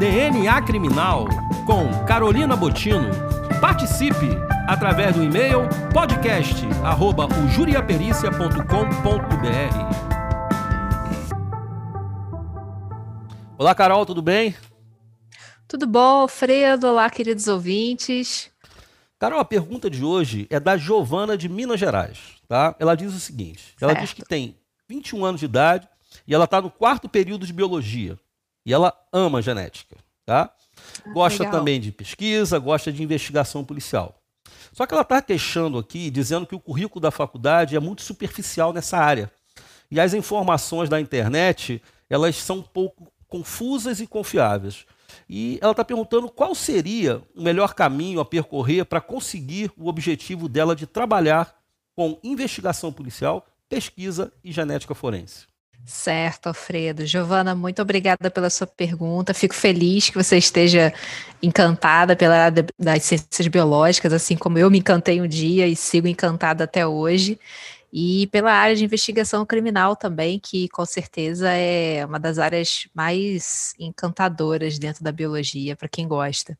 DNA Criminal com Carolina Botino. Participe através do e-mail podcast@ujuriapericia.com.br. Olá, Carol, tudo bem? Tudo bom, Fredo? Olá, queridos ouvintes. Carol, a pergunta de hoje é da Giovana de Minas Gerais, tá? Ela diz o seguinte: ela certo. diz que tem 21 anos de idade e ela está no quarto período de biologia. E ela ama genética, tá? Ah, gosta Legal. também de pesquisa, gosta de investigação policial. Só que ela está queixando aqui, dizendo que o currículo da faculdade é muito superficial nessa área. E as informações da internet, elas são um pouco confusas e confiáveis. E ela está perguntando qual seria o melhor caminho a percorrer para conseguir o objetivo dela de trabalhar com investigação policial, pesquisa e genética forense. Certo, Alfredo. Giovana, muito obrigada pela sua pergunta. Fico feliz que você esteja encantada pela área das ciências biológicas, assim como eu me encantei um dia e sigo encantada até hoje e pela área de investigação criminal também, que com certeza é uma das áreas mais encantadoras dentro da biologia, para quem gosta.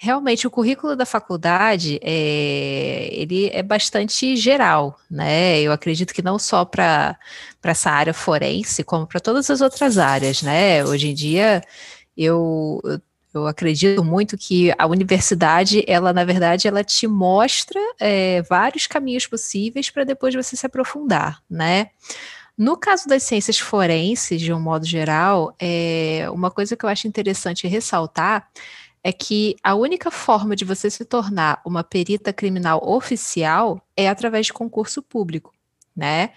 Realmente, o currículo da faculdade é, ele é bastante geral, né? Eu acredito que não só para essa área forense, como para todas as outras áreas, né? Hoje em dia, eu, eu acredito muito que a universidade, ela na verdade, ela te mostra é, vários caminhos possíveis para depois você se aprofundar, né? No caso das ciências forenses, de um modo geral, é, uma coisa que eu acho interessante ressaltar é que a única forma de você se tornar uma perita criminal oficial é através de concurso público né?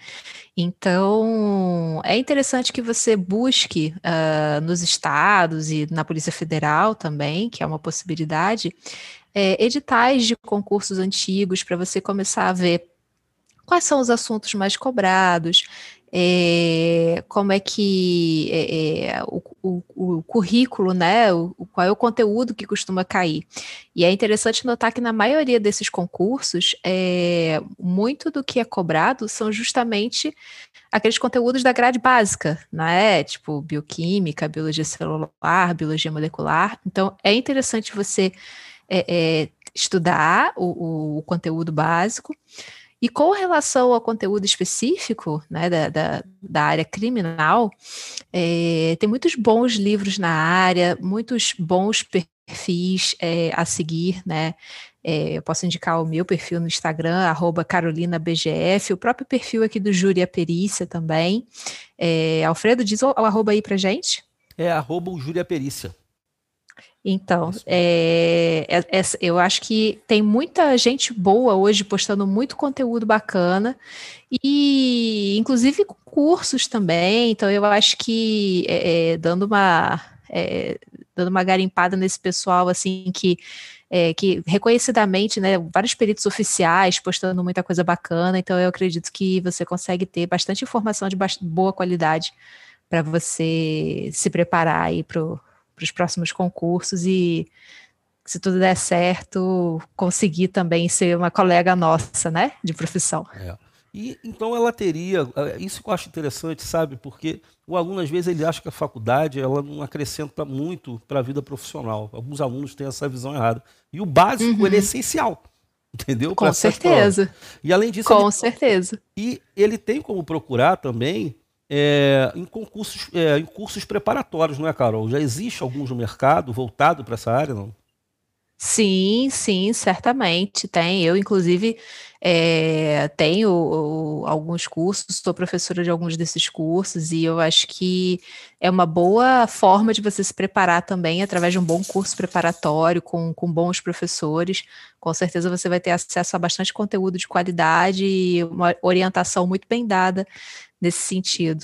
Então, é interessante que você busque uh, nos estados e na Polícia Federal também, que é uma possibilidade, é, editais de concursos antigos para você começar a ver quais são os assuntos mais cobrados, é, como é que é, é, o, o, o, currículo, né, o, qual é o conteúdo que costuma cair. E é interessante notar que na maioria desses concursos, é, muito do que é cobrado são justamente aqueles conteúdos da grade básica, né, tipo bioquímica, biologia celular, biologia molecular. Então, é interessante você é, estudar o, o conteúdo básico, e com relação ao conteúdo específico né, da, da, da área criminal, é, tem muitos bons livros na área, muitos bons perfis é, a seguir, né? É, eu posso indicar o meu perfil no Instagram, carolinabgf, o próprio perfil aqui do Júri a Perícia também. É, Alfredo, diz o, o arroba aí pra gente. É arroba o Júri a Perícia. Então, é, é, é, eu acho que tem muita gente boa hoje postando muito conteúdo bacana e, inclusive, cursos também. Então, eu acho que é, é dando uma é, dando uma garimpada nesse pessoal assim que é, que reconhecidamente, né, vários peritos oficiais postando muita coisa bacana. Então, eu acredito que você consegue ter bastante informação de boa qualidade para você se preparar aí para para os próximos concursos e se tudo der certo, conseguir também ser uma colega nossa, né, de profissão. É. E então ela teria, é, isso que eu acho interessante, sabe? Porque o aluno às vezes ele acha que a faculdade ela não acrescenta muito para a vida profissional. Alguns alunos têm essa visão errada. E o básico uhum. ele é essencial. Entendeu? Com certeza. E além disso, com ele, certeza. E ele tem como procurar também é, em concursos, é, em cursos preparatórios, não é, Carol? Já existe alguns no mercado voltado para essa área, não? Sim, sim, certamente tem. Eu, inclusive, é, tenho o, alguns cursos, sou professora de alguns desses cursos, e eu acho que é uma boa forma de você se preparar também através de um bom curso preparatório, com, com bons professores. Com certeza você vai ter acesso a bastante conteúdo de qualidade e uma orientação muito bem dada nesse sentido.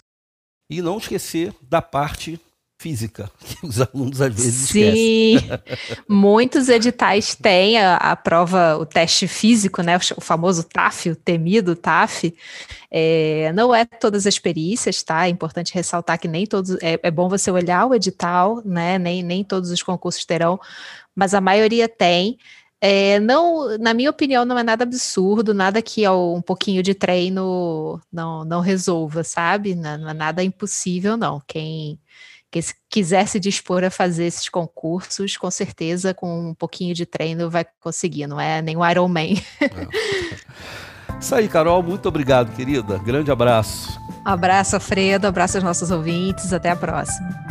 E não esquecer da parte física, que os alunos às vezes Sim, esquecem. muitos editais têm a, a, prova, o teste físico, né, o famoso TAF, o temido TAF. É, não é todas as perícias, tá? É importante ressaltar que nem todos, é, é bom você olhar o edital, né, nem, nem todos os concursos terão, mas a maioria tem. É, não, na minha opinião, não é nada absurdo, nada que um pouquinho de treino não, não resolva, sabe? Não, não é nada impossível, não. Quem, quem quiser se dispor a fazer esses concursos, com certeza, com um pouquinho de treino, vai conseguir, não é nenhum Iron Man. É. Isso aí, Carol, muito obrigado, querida. Grande abraço. Um abraço, Fredo, abraço aos nossos ouvintes, até a próxima.